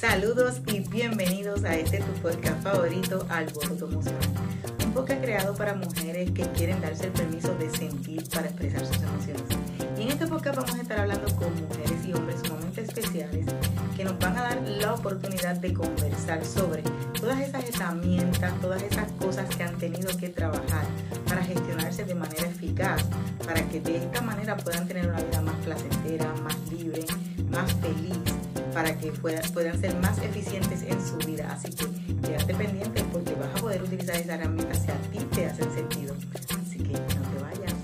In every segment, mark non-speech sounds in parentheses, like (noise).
Saludos y bienvenidos a este tu podcast favorito, Alboroto Emocional. Un podcast creado para mujeres que quieren darse el permiso de sentir para expresar sus emociones. Y en este podcast vamos a estar hablando con mujeres y hombres sumamente especiales que nos van a dar la oportunidad de conversar sobre todas esas herramientas, todas esas cosas que han tenido que trabajar para gestionarse de manera eficaz, para que de esta manera puedan tener una vida más placentera, más libre, más feliz, para que puedan, puedan ser más eficientes en su vida. Así que quédate pendiente porque vas a poder utilizar esas herramientas si a ti te hacen sentido. Así que no te vayas.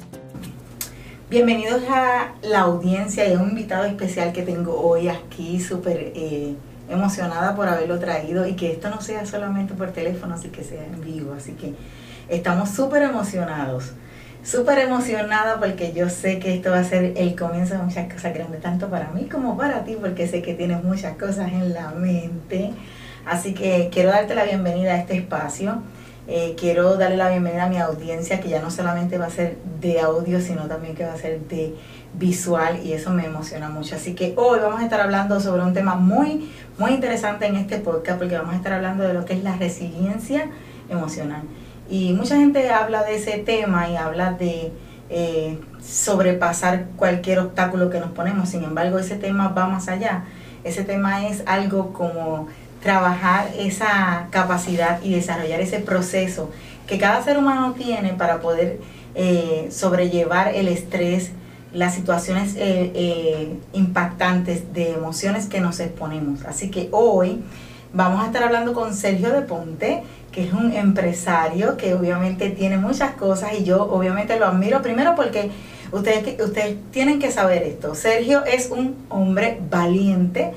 Bienvenidos a la audiencia y a un invitado especial que tengo hoy aquí, súper eh, emocionada por haberlo traído y que esto no sea solamente por teléfono, así que sea en vivo. Así que estamos súper emocionados súper emocionada porque yo sé que esto va a ser el comienzo de muchas cosas grandes, tanto para mí como para ti, porque sé que tienes muchas cosas en la mente. Así que quiero darte la bienvenida a este espacio. Eh, quiero darle la bienvenida a mi audiencia, que ya no solamente va a ser de audio, sino también que va a ser de visual y eso me emociona mucho. Así que hoy vamos a estar hablando sobre un tema muy, muy interesante en este podcast, porque vamos a estar hablando de lo que es la resiliencia emocional. Y mucha gente habla de ese tema y habla de eh, sobrepasar cualquier obstáculo que nos ponemos. Sin embargo, ese tema va más allá. Ese tema es algo como trabajar esa capacidad y desarrollar ese proceso que cada ser humano tiene para poder eh, sobrellevar el estrés, las situaciones eh, impactantes de emociones que nos exponemos. Así que hoy vamos a estar hablando con Sergio de Ponte que es un empresario que obviamente tiene muchas cosas y yo obviamente lo admiro primero porque ustedes, ustedes tienen que saber esto. Sergio es un hombre valiente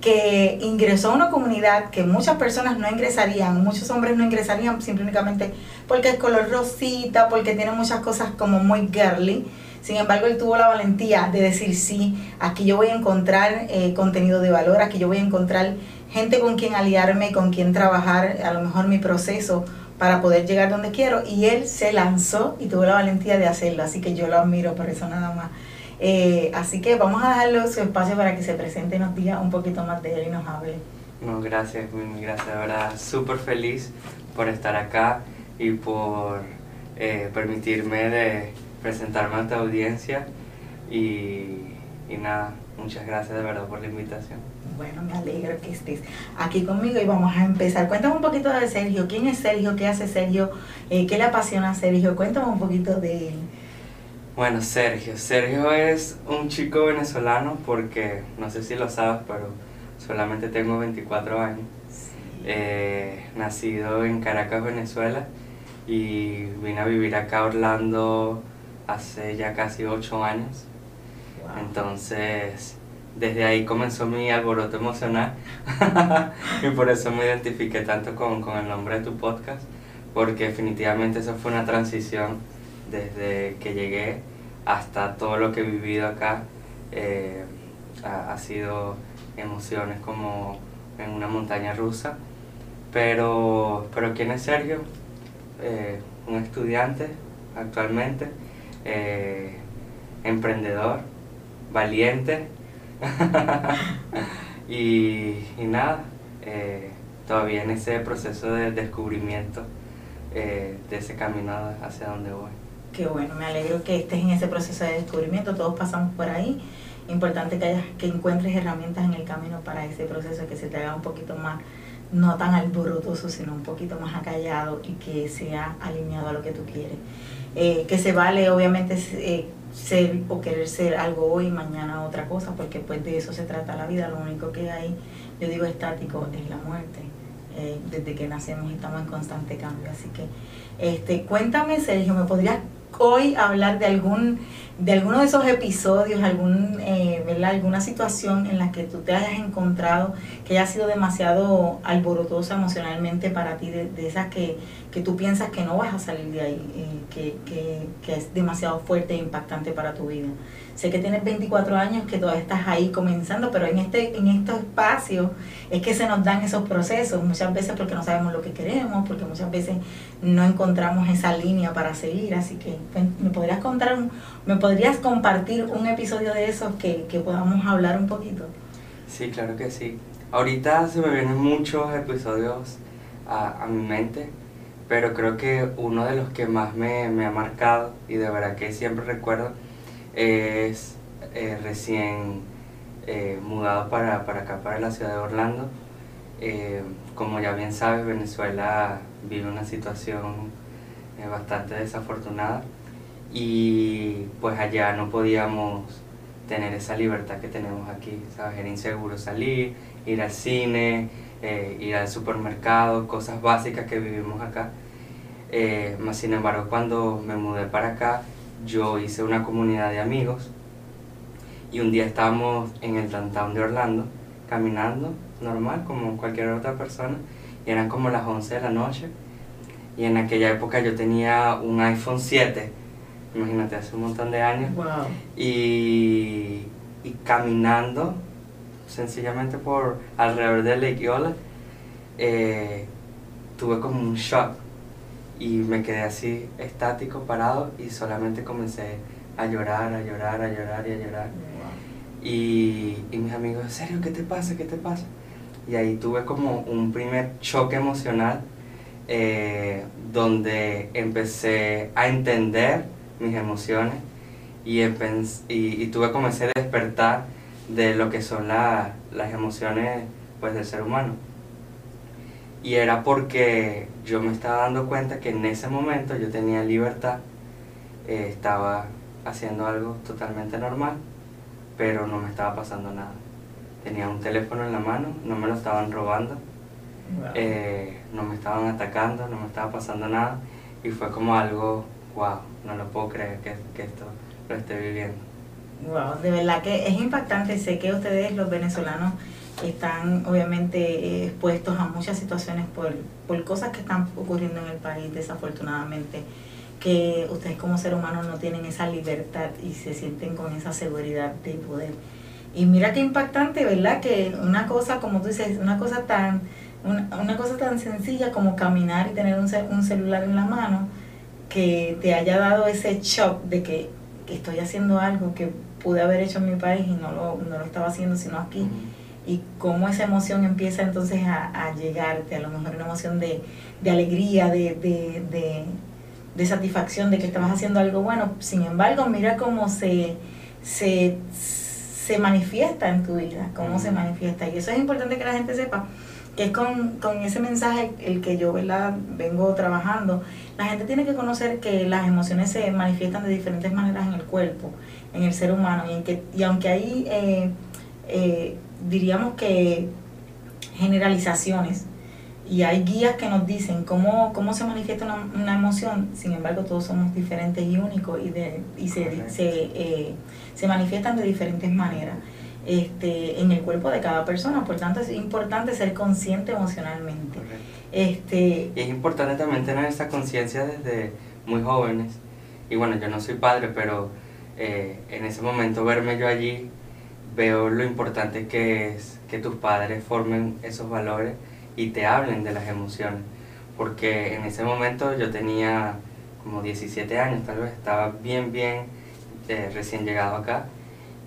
que ingresó a una comunidad que muchas personas no ingresarían, muchos hombres no ingresarían simplemente porque es color rosita, porque tiene muchas cosas como muy girly. Sin embargo, él tuvo la valentía de decir, sí, aquí yo voy a encontrar eh, contenido de valor, aquí yo voy a encontrar gente con quien aliarme, con quien trabajar, a lo mejor mi proceso para poder llegar donde quiero. Y él se lanzó y tuvo la valentía de hacerlo, así que yo lo admiro por eso nada más. Eh, así que vamos a darle su espacio para que se presente y nos diga un poquito más de él y nos hable. No, gracias, muy gracias, de verdad, súper feliz por estar acá y por eh, permitirme de presentarme a tu audiencia y, y nada, muchas gracias de verdad por la invitación. Bueno, me alegro que estés aquí conmigo y vamos a empezar. Cuéntame un poquito de Sergio. ¿Quién es Sergio? ¿Qué hace Sergio? Eh, ¿Qué le apasiona a Sergio? Cuéntame un poquito de él. Bueno, Sergio. Sergio es un chico venezolano porque, no sé si lo sabes, pero solamente tengo 24 años. Eh, nacido en Caracas, Venezuela, y vine a vivir acá a Orlando hace ya casi 8 años. Entonces, desde ahí comenzó mi alboroto emocional (laughs) y por eso me identifiqué tanto con, con, el nombre de tu podcast, porque definitivamente eso fue una transición desde que llegué hasta todo lo que he vivido acá. Eh, ha, sido emociones como en una montaña rusa. Pero, pero ¿quién es Sergio? Eh, un estudiante actualmente, eh, emprendedor, valiente, (laughs) y, nada, eh, todavía en ese proceso de descubrimiento eh, de ese camino hacia donde voy. Qué bueno, me alegro que estés en ese proceso de descubrimiento, todos pasamos por ahí. Importante que, hayas, que encuentres herramientas en el camino para ese proceso, que se te haga un poquito más, no tan alborotoso, sino un poquito más acallado y que sea alineado a lo que tú quieres. Eh, que se vale, obviamente, ser o querer ser algo hoy mañana otra cosa, porque pues de eso se trata la vida. Lo único que hay, yo digo estático, es la muerte. Eh, desde que nacemos estamos en constante cambio. Así que, este, cuéntame, Sergio, ¿me podrías hoy hablar de algún de alguno de esos episodios, algún, eh, alguna situación en la que tú te hayas encontrado que haya sido demasiado alborotosa emocionalmente para ti, de, esas que, que, tú piensas que no vas a salir de ahí, eh, que, que, que, es demasiado fuerte e impactante para tu vida. Sé que tienes 24 años, que todavía estás ahí comenzando, pero en, este, en estos espacios es que se nos dan esos procesos, muchas veces porque no sabemos lo que queremos, porque muchas veces no encontramos esa línea para seguir, así que pues, me podrías contar un ¿Me podrías compartir un episodio de esos que, podamos hablar un poquito? Sí, claro que sí. Ahorita se me vienen muchos episodios a, a mi mente, pero creo que uno de los que más me, me ha marcado y de verdad que siempre recuerdo es eh, recién eh, mudado para, para acá, para la ciudad de Orlando. Eh, como ya bien sabes, Venezuela vive una situación bastante desafortunada y pues allá no podíamos tener esa libertad que tenemos aquí, ¿sabes? Era inseguro salir, ir al cine, ir al supermercado, cosas básicas que vivimos acá. más sin embargo, cuando me mudé para acá, yo hice una comunidad de amigos y un día estábamos en el downtown de Orlando, caminando normal como cualquier otra persona, y eran como las 11 de la noche. Y en aquella época yo tenía un iPhone 7, imagínate, hace un montón de años. Y, y caminando sencillamente por alrededor de Lake Yola, eh, tuve como un shock y me quedé así estático, parado y solamente comencé a llorar, a llorar, a llorar y a llorar. Y, mis amigos, ¿en serio? ¿Qué te pasa? ¿Qué te pasa? Y ahí tuve como un primer choque emocional eh, donde empecé a entender mis emociones y, y, tuve como ese despertar de lo que son las emociones pues, del ser humano. Y era porque yo me estaba dando cuenta que en ese momento yo tenía libertad, eh, estaba haciendo algo totalmente normal pero no me estaba pasando nada. Tenía un teléfono en la mano, no me lo estaban robando, eh, no me estaban atacando, no me estaba pasando nada y fue como algo, wow, no lo puedo creer que, que esto lo esté viviendo. Wow, de verdad que es impactante. Sé que ustedes, los venezolanos, están obviamente expuestos a muchas situaciones por, por cosas que están ocurriendo en el país, desafortunadamente que ustedes como ser humano no tienen esa libertad y se sienten con esa seguridad de poder. Y mira qué impactante, ¿verdad? Que una cosa, como tú dices, una cosa tan, una, cosa tan sencilla como caminar y tener un, un celular en la mano, que te haya dado ese shock de que, estoy haciendo algo que pude haber hecho en mi país y no lo, no lo estaba haciendo sino aquí. Y cómo esa emoción empieza entonces a, a llegarte, a lo mejor una emoción de, de alegría, de, de de satisfacción de que estabas haciendo algo bueno. Sin embargo, mira cómo se, se, se manifiesta en tu vida, cómo se manifiesta. Y eso es importante que la gente sepa, que es con, con ese mensaje el que yo ¿verdad? vengo trabajando. La gente tiene que conocer que las emociones se manifiestan de diferentes maneras en el cuerpo, en el ser humano, y, en que, y aunque hay, eh, eh, diríamos que generalizaciones, y hay guías que nos dicen cómo, cómo se manifiesta una, una emoción, sin embargo todos somos diferentes y únicos y, de, y se, se, eh, se, manifiestan de diferentes maneras este, en el cuerpo de cada persona, por tanto es importante ser consciente emocionalmente. Este, y es importante también tener esa conciencia desde muy jóvenes, y bueno, yo no soy padre, pero eh, en ese momento verme yo allí, veo lo importante que es que tus padres formen esos valores y te hablen de las emociones. Porque en ese momento yo tenía como 17 años, tal vez estaba bien, bien eh, recién llegado acá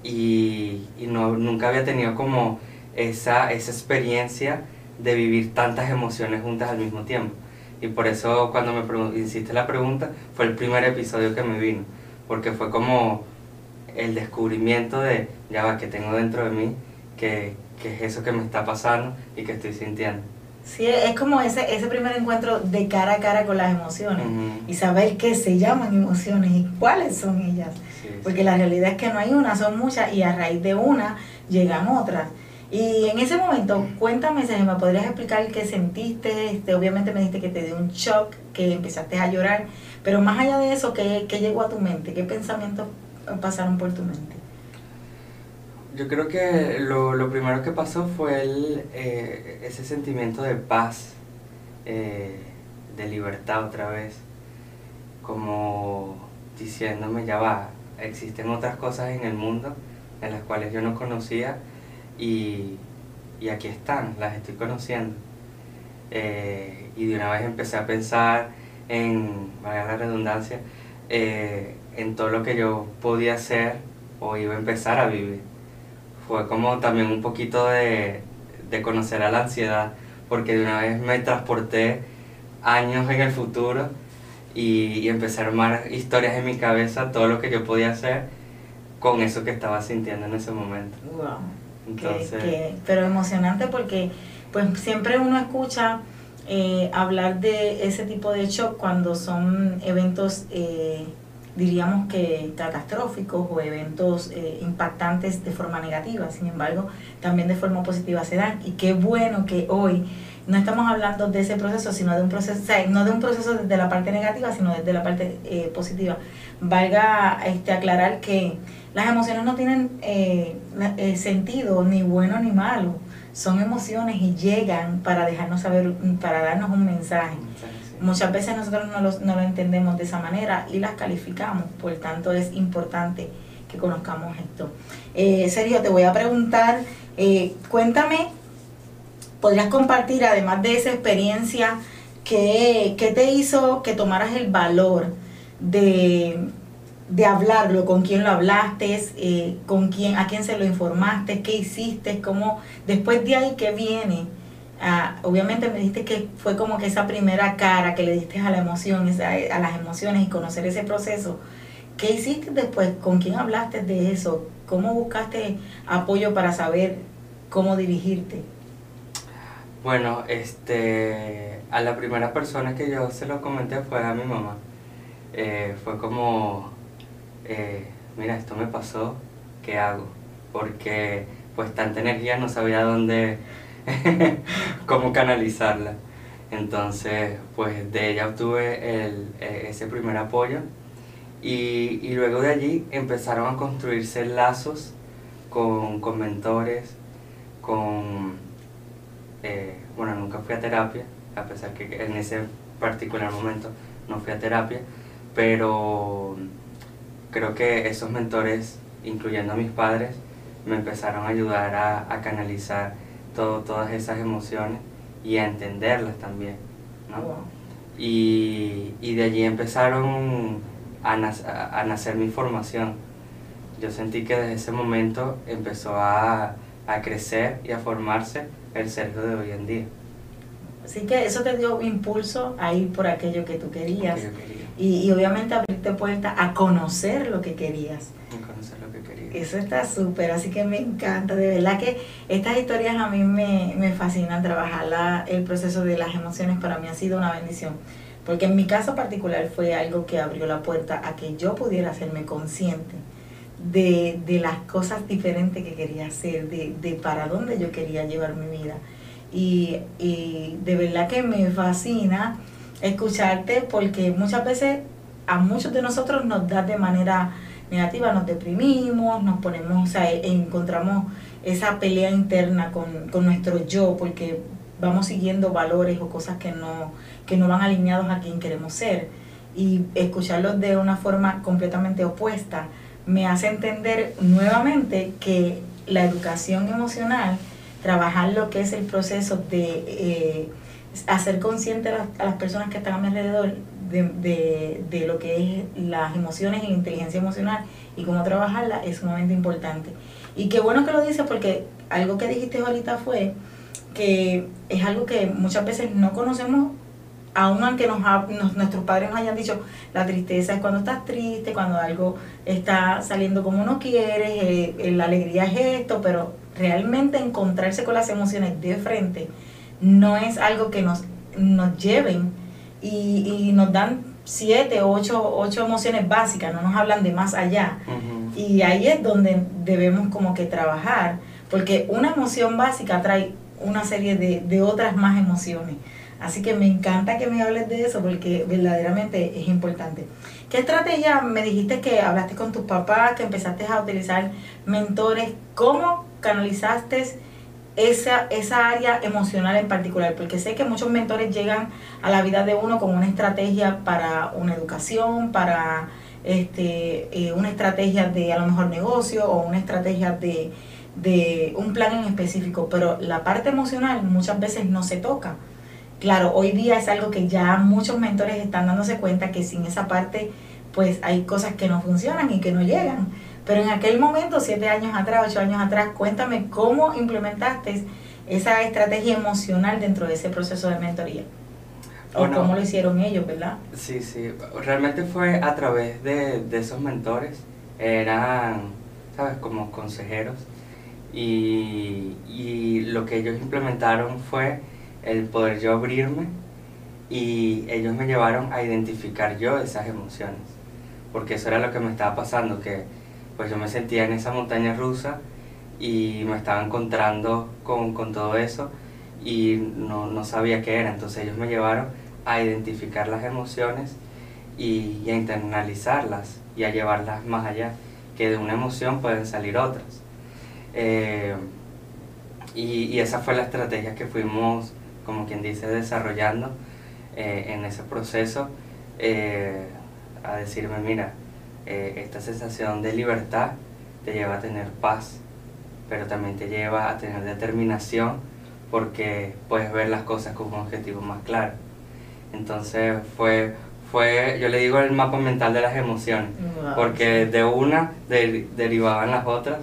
y, y, no, nunca había tenido como esa, esa experiencia de vivir tantas emociones juntas al mismo tiempo. Y por eso cuando me hiciste la pregunta fue el primer episodio que me vino, porque fue como el descubrimiento de, ya va, que tengo dentro de mí, que, que es eso que me está pasando y que estoy sintiendo. Sí, es como ese, ese primer encuentro de cara a cara con las emociones y saber qué se llaman emociones y cuáles son ellas. Porque la realidad es que no hay una, son muchas y a raíz de una llegan otras. Y en ese momento, cuéntame, si me podrías explicar qué sentiste. Este, obviamente me dijiste que te dio un shock, que empezaste a llorar, pero más allá de eso, ¿qué, qué llegó a tu mente? ¿Qué pensamientos pasaron por tu mente? Yo creo que lo, lo primero que pasó fue el, eh, ese sentimiento de paz, eh, de libertad otra vez, como diciéndome, ya va, existen otras cosas en el mundo en las cuales yo no conocía y, y aquí están, las estoy conociendo. Eh, y de una vez empecé a pensar en, valga la redundancia, en todo lo que yo podía hacer o iba a empezar a vivir fue como también un poquito de, de conocer a la ansiedad, porque de una vez me transporté años en el futuro y, y empecé a armar historias en mi cabeza, todo lo que yo podía hacer con eso que estaba sintiendo en ese momento. Wow. Entonces, pero emocionante porque pues siempre uno escucha eh, hablar de ese tipo de shock cuando son eventos, eh, diríamos que catastróficos o eventos eh, impactantes de forma negativa. Sin embargo, también de forma positiva se dan. Y qué bueno que hoy no estamos hablando de ese proceso, sino de un proceso, no de un proceso desde la parte negativa, sino desde la parte positiva. Valga este, aclarar que las emociones no tienen sentido ni bueno ni malo son emociones y llegan para dejarnos saber, para darnos un mensaje. Muchas veces nosotros no, no lo entendemos de esa manera y las calificamos, por tanto es importante que conozcamos esto. Eh, Sergio, te voy a preguntar, eh, cuéntame, ¿podrías compartir además de esa experiencia, qué, qué te hizo que tomaras el valor de de hablarlo, con quién lo hablaste, eh, con quién, a quién se lo informaste, qué hiciste, cómo, después de ahí qué viene. Ah, obviamente me dijiste que fue como que esa primera cara que le diste a la emoción, a las emociones y conocer ese proceso. ¿Qué hiciste después? ¿Con quién hablaste de eso? ¿Cómo buscaste apoyo para saber cómo dirigirte? Bueno, este, a la primera persona que yo se lo comenté fue a mi mamá. Eh, fue como, eh, mira, esto me pasó, ¿qué hago? Porque pues tanta energía no sabía dónde, (laughs) cómo canalizarla. Entonces, pues de ella obtuve e, ese primer apoyo y, y, luego de allí empezaron a construirse lazos con, con mentores, con, fui a terapia, a pesar que en ese particular momento no fui a terapia, pero creo que esos mentores, incluyendo a mis padres, me empezaron a ayudar a, canalizar todo, todas esas emociones y a entenderlas también. Y, de allí empezaron a, a, nacer mi formación. Yo sentí que desde ese momento empezó a, a crecer y a formarse el Sergio de hoy en día. Así que eso te dio impulso a ir por aquello que tú querías. Y, y, obviamente abrirte puerta a conocer lo que querías. A conocer lo que querías. Eso está súper, así que me encanta. De verdad que estas historias a mí me, me fascinan. Trabajar la, el proceso de las emociones para mí ha sido una bendición. Porque en mi caso particular fue algo que abrió la puerta a que yo pudiera hacerme consciente de, de las cosas diferentes que quería hacer, de, de para dónde yo quería llevar mi vida y, y de verdad que me fascina escucharte porque muchas veces a muchos de nosotros nos da de manera negativa, nos deprimimos, nos ponemos, o sea, e, encontramos esa pelea interna con, con nuestro yo porque vamos siguiendo valores o cosas que no, que no van alineados a quien queremos ser. Y escucharlos de una forma completamente opuesta me hace entender nuevamente que la educación emocional trabajar lo que es el proceso de eh, hacer consciente a las, personas que están a mi alrededor de, de, lo que es las emociones y la inteligencia emocional y cómo trabajarla es sumamente importante. Y qué bueno que lo dices porque algo que dijiste ahorita fue que es algo que muchas veces no conocemos, aun aunque nos, nuestros padres nos hayan dicho, la tristeza es cuando estás triste, cuando algo está saliendo como no quieres, eh, la alegría es esto, pero realmente encontrarse con las emociones de frente no es algo que nos, nos lleven y, nos dan siete ocho, ocho, emociones básicas, no nos hablan de más allá. Y ahí es donde debemos como que trabajar, porque una emoción básica trae una serie de, de otras más emociones. Así que me encanta que me hables de eso porque verdaderamente es importante. ¿Qué estrategia me dijiste que hablaste con tus papás, que empezaste a utilizar mentores? ¿Cómo canalizaste esa, esa área emocional en particular, porque sé que muchos mentores llegan a la vida de uno con una estrategia para una educación, para este, eh, una estrategia de a lo mejor negocio o una estrategia de, de un plan en específico, pero la parte emocional muchas veces no se toca. Claro, hoy día es algo que ya muchos mentores están dándose cuenta que sin esa parte pues hay cosas que no funcionan y que no llegan. Pero en aquel momento, siete años atrás, ocho años atrás, cuéntame cómo implementaste esa estrategia emocional dentro de ese proceso de mentoría. O Bueno. cómo lo hicieron ellos, ¿verdad? Sí, sí, realmente fue a través de, de esos mentores, eran, ¿sabes?, como consejeros, y, y lo que ellos implementaron fue el poder yo abrirme y ellos me llevaron a identificar yo esas emociones, porque eso era lo que me estaba pasando, que pues yo me sentía en esa montaña rusa y me estaba encontrando con, con todo eso y no, no sabía qué era, entonces ellos me llevaron a identificar las emociones y, a internalizarlas y a llevarlas más allá, que de una emoción pueden salir otras. Eh, y, y esa fue la estrategia que fuimos, como quien dice, desarrollando eh, en ese proceso, eh, a decirme, mira, eh, esta sensación de libertad te lleva a tener paz, pero también te lleva a tener determinación porque puedes ver las cosas con un objetivo más claro. Entonces fue, fue, yo le digo el mapa mental de las emociones, Wow, porque de una de- derivaban las otras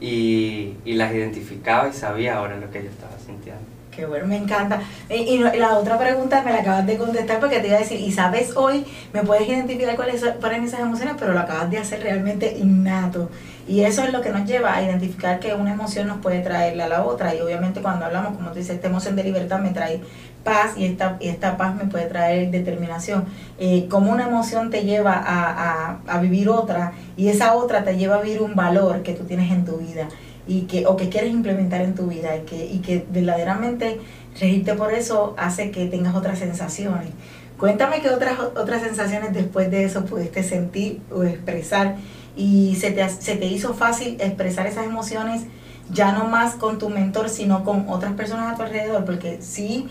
y, y las identificaba y sabía ahora lo que yo estaba sintiendo. Qué bueno, me encanta. Y, y la otra pregunta me la acabas de contestar porque te iba a decir, y sabes hoy, me puedes identificar cuáles son- esas emociones, pero lo acabas de hacer realmente innato. Y eso es lo que nos lleva a identificar que una emoción nos puede traerle a la otra. Y obviamente cuando hablamos, como tú dices, esta emoción de libertad me trae paz y esta, y esta paz me puede traer determinación. Eh, como una emoción te lleva a, a, a vivir otra y esa otra te lleva a vivir un valor que tú tienes en tu vida y que o que quieres implementar en tu vida y que, y que verdaderamente regirte por eso hace que tengas otras sensaciones. Cuéntame qué otras otras sensaciones después de eso pudiste sentir o expresar y se te, se te hizo fácil expresar esas emociones ya no más con tu mentor sino con otras personas a tu alrededor porque sí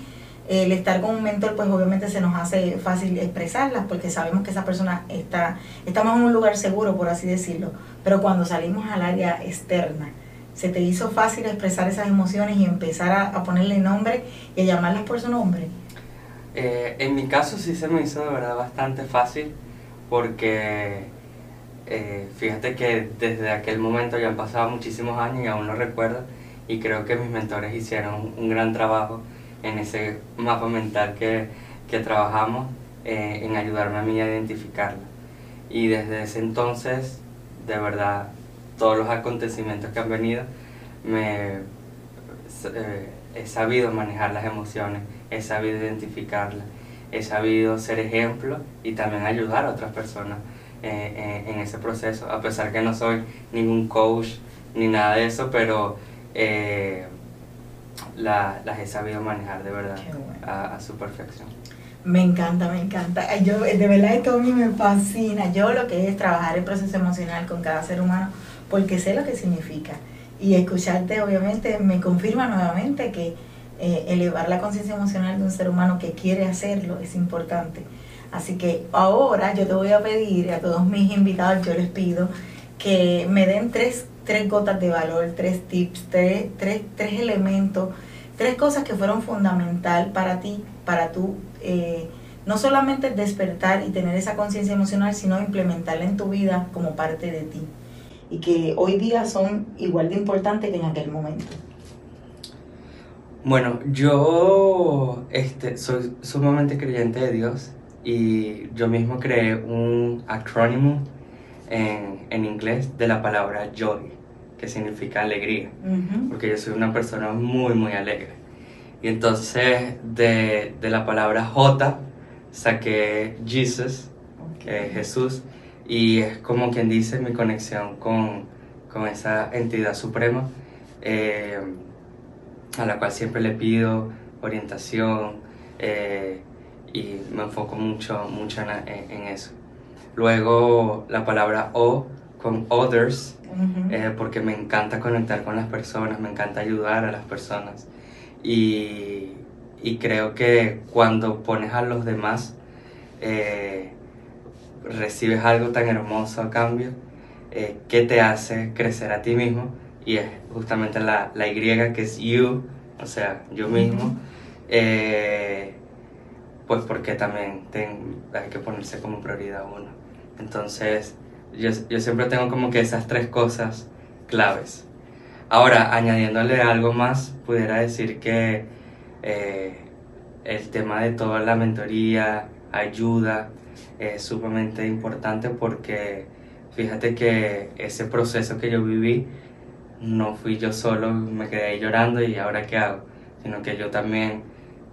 el estar con un mentor pues obviamente se nos hace fácil expresarlas porque sabemos que esa persona está estamos en un lugar seguro por así decirlo pero cuando salimos al área externa se te hizo fácil expresar esas emociones y empezar a, a ponerle nombre y a llamarlas por su nombre Eh, en mi caso sí se me hizo de verdad bastante fácil porque eh, fíjate que desde aquel momento ya han pasado muchísimos años y aún lo recuerdo y creo que mis mentores hicieron un gran trabajo en ese mapa mental que, que trabajamos eh, en ayudarme a mí a identificarla. Y desde ese entonces, de verdad, todos los acontecimientos que han venido, me, eh, he sabido manejar las emociones, he sabido identificarlas, he sabido ser ejemplo y también ayudar a otras personas eh, en, en ese proceso, a pesar que no soy ningún coach ni nada de eso, pero eh, la- las he sabido manejar de verdad bueno. a, a su perfección. Me encanta, me encanta. Yo, de verdad esto a mí me fascina. Yo lo que es trabajar el proceso emocional con cada ser humano, porque sé lo que significa. Y escucharte obviamente me confirma nuevamente que eh, elevar la conciencia emocional de un ser humano que quiere hacerlo es importante. Así que ahora yo te voy a pedir a todos mis invitados, yo les pido que me den tres, tres gotas de valor, tres tips, tres, tres, tres elementos, tres cosas que fueron fundamental para ti, para tú eh, no solamente despertar y tener esa conciencia emocional, sino implementarla en tu vida como parte de ti. Y que hoy día son igual de importantes que en aquel momento. Bueno, yo este, soy sumamente creyente de Dios y yo mismo creé un acrónimo en, en inglés de la palabra joy, que significa alegría, porque yo soy una persona muy, muy alegre. Y entonces de, de la palabra J saqué Jesus, que es Jesús, y es como quien dice mi conexión con, con esa entidad suprema, eh, a la cual siempre le pido orientación eh, y me enfoco mucho, mucho en, eso. Luego la palabra O con others, eh, porque me encanta conectar con las personas, me encanta ayudar a las personas. Y, y creo que cuando pones a los demás, eh, recibes algo tan hermoso a cambio eh, que te hace crecer a ti mismo. Y es justamente la, la Y que es you, o sea, yo mismo. Eh, pues porque también ten- hay que ponerse como prioridad uno. Entonces, yo, yo siempre tengo como que esas tres cosas claves. Ahora, añadiéndole algo más, pudiera decir que eh, el tema de toda la mentoría, ayuda, es sumamente importante porque fíjate que ese proceso que yo viví, no fui yo solo, me quedé llorando y ahora qué hago, sino que yo también,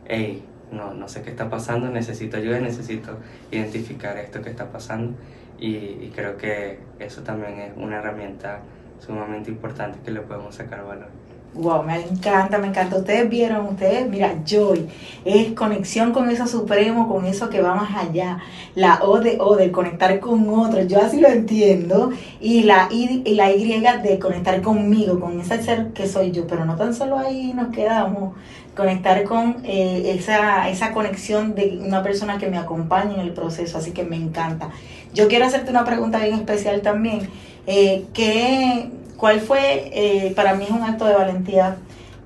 hey, no, no sé qué está pasando, necesito ayuda, necesito identificar esto que está pasando y, y creo que eso también es una herramienta sumamente importante que le podemos sacar valor. Wow, me encanta, me encanta. Ustedes vieron, ustedes, mira, Joy, es conexión con eso supremo, con eso que va más allá. La O de O, de conectar con otros, yo así lo entiendo. Y la I, y la Y de conectar conmigo, con ese ser que soy yo. Pero no tan solo ahí nos quedamos, conectar con eh, esa, esa conexión de una persona que me acompañe en el proceso. Así que me encanta. Yo quiero hacerte una pregunta bien especial también. Eh, ¿qué, ¿Cuál fue, eh, para mí es un acto de valentía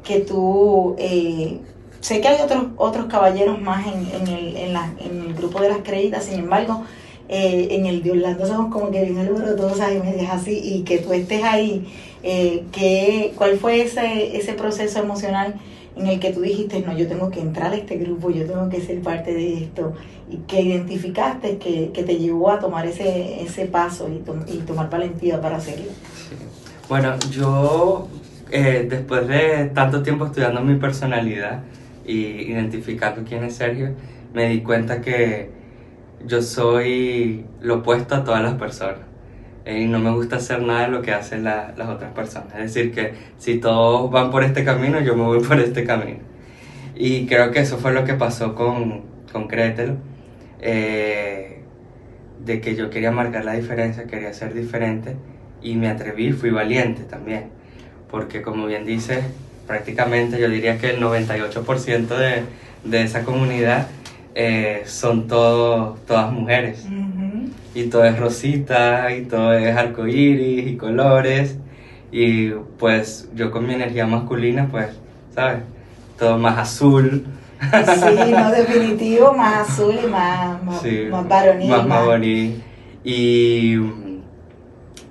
que tú, eh, sé que hay otros, otros caballeros más en, en, el, en, en el grupo de las créditas, sin embargo, eh, en el de Orlando somos como que bien alborotosas y medias así, y que tú estés ahí, eh, ¿cuál fue ese, ese proceso emocional en el que tú dijiste, no, yo tengo que entrar a este grupo, yo tengo que ser parte de esto, y que identificaste que, que te llevó a tomar ese, ese paso y, y tomar valentía para hacerlo? Bueno, yo eh, después de tanto tiempo estudiando mi personalidad y identificando quién es Sergio, me di cuenta que yo soy lo opuesto a todas las personas. Eh, y no me gusta hacer nada de lo que hacen la, las otras personas. Es decir, que si todos van por este camino, yo me voy (laughs) por este camino. Y creo que eso fue lo que pasó con, con. Eh, de que yo quería marcar la diferencia, quería ser diferente y me atreví, fui valiente también, porque como bien dice, prácticamente yo diría que el 98% de, de esa comunidad eh, son todo, todas mujeres. Uh -huh. Y todo es rosita, y todo es arcoíris y colores. Y pues yo con mi energía masculina, pues, ¿sabes? Todo más azul. Sí, (laughs) no, definitivo, más azul y más, más, sí, más varonil. Más, más varonil. Y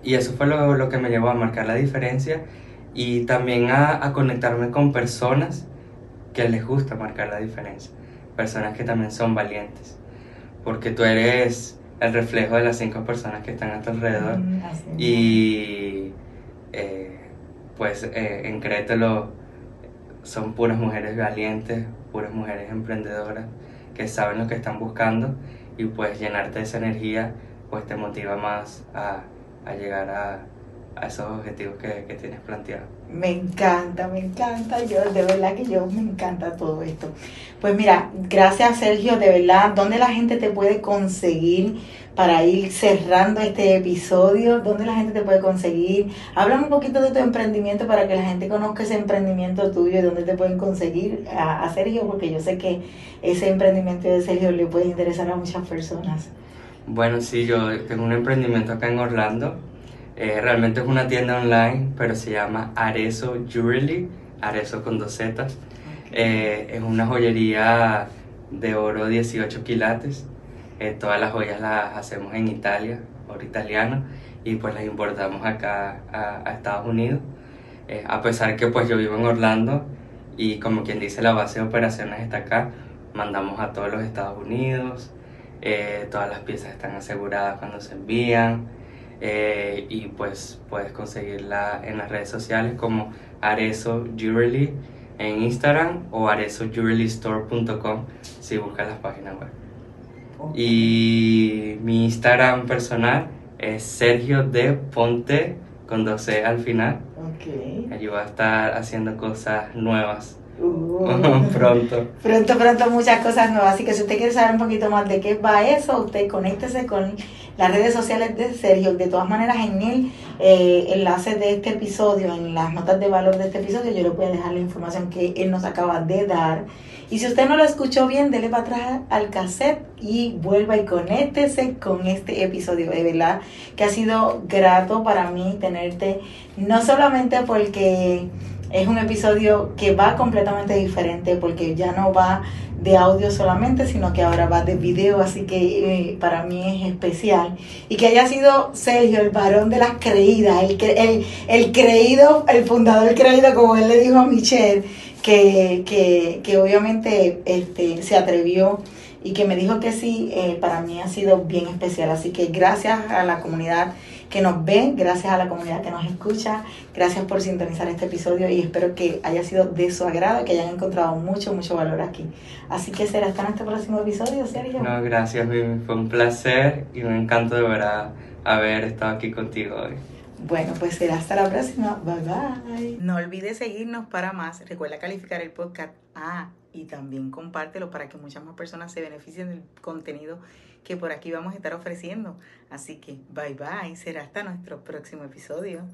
y eso fue lo, lo, que me llevó a marcar la diferencia y también a, a, conectarme con personas que les gusta marcar la diferencia. Personas que también son valientes. Porque tú eres el reflejo de las cinco personas que están a tu alrededor. Mm, y eh, pues eh, en Crételo son puras mujeres valientes, puras mujeres emprendedoras que saben lo que están buscando y pues llenarte de esa energía pues te motiva más a a llegar a, a esos objetivos que, que, tienes planteados. Me encanta, me encanta, yo de verdad que yo me encanta todo esto. Pues mira, gracias Sergio, de verdad, ¿dónde la gente te puede conseguir para ir cerrando este episodio? ¿Dónde la gente te puede conseguir? Háblame un poquito de tu emprendimiento para que la gente conozca ese emprendimiento tuyo y dónde te pueden conseguir a, a Sergio, porque yo sé que ese emprendimiento de Sergio le puede interesar a muchas personas. Bueno, sí, yo tengo un emprendimiento acá en Orlando. Eh, realmente es una tienda online, pero se llama Arezo Jewelry, Arezo con dos Z. Okay. Eh, es una joyería de oro 18 quilates. Eh, todas las joyas las hacemos en Italia, oro italiano, y pues las importamos acá a, a Estados Unidos. Eh, a pesar que pues yo vivo en Orlando y como quien dice la base de operaciones está acá, mandamos a todos los Estados Unidos. Eh, todas las piezas están aseguradas cuando se envían eh, y pues puedes conseguirla en las redes sociales como Arezo Jewelry en Instagram o arezojewelrystore.com si buscas las páginas web. Y mi Instagram personal es Sergio de Ponte con 12 al final. Okay. Allí va a estar haciendo cosas nuevas Uh, (laughs) pronto. Pronto, pronto, muchas cosas nuevas. Así que si usted quiere saber un poquito más de qué va eso, usted conéctese con las redes sociales de Sergio. De todas maneras, en el eh, enlace de este episodio, en las notas de valor de este episodio, yo le voy a dejar la información que él nos acaba de dar. Y si usted no lo escuchó bien, dele para atrás al cassette y vuelva y conéctese con este episodio. De verdad que ha sido grato para mí tenerte, no solamente porque es un episodio que va completamente diferente porque ya no va de audio solamente, sino que ahora va de video, así que eh, para mí es especial. Y que haya sido Sergio, el varón de las creídas, el, el, el creído, el fundador creído, como él le dijo a Michelle, que, que, que obviamente este, se atrevió y que me dijo que sí, eh, para mí ha sido bien especial. Así que gracias a la comunidad que nos ve, gracias a la comunidad que nos escucha, gracias por sintonizar este episodio y espero que haya sido de su agrado y que hayan encontrado mucho, mucho valor aquí. Así que será hasta nuestro próximo episodio, Sergio. No, gracias, Vivi. Fue un placer y un encanto de verdad haber estado aquí contigo hoy. Bueno, pues será hasta la próxima. Bye bye. No olvides seguirnos para más. Recuerda calificar el podcast. Ah, y también compártelo para que muchas más personas se beneficien del contenido que por aquí vamos a estar ofreciendo. Así que bye bye. Será hasta nuestro próximo episodio.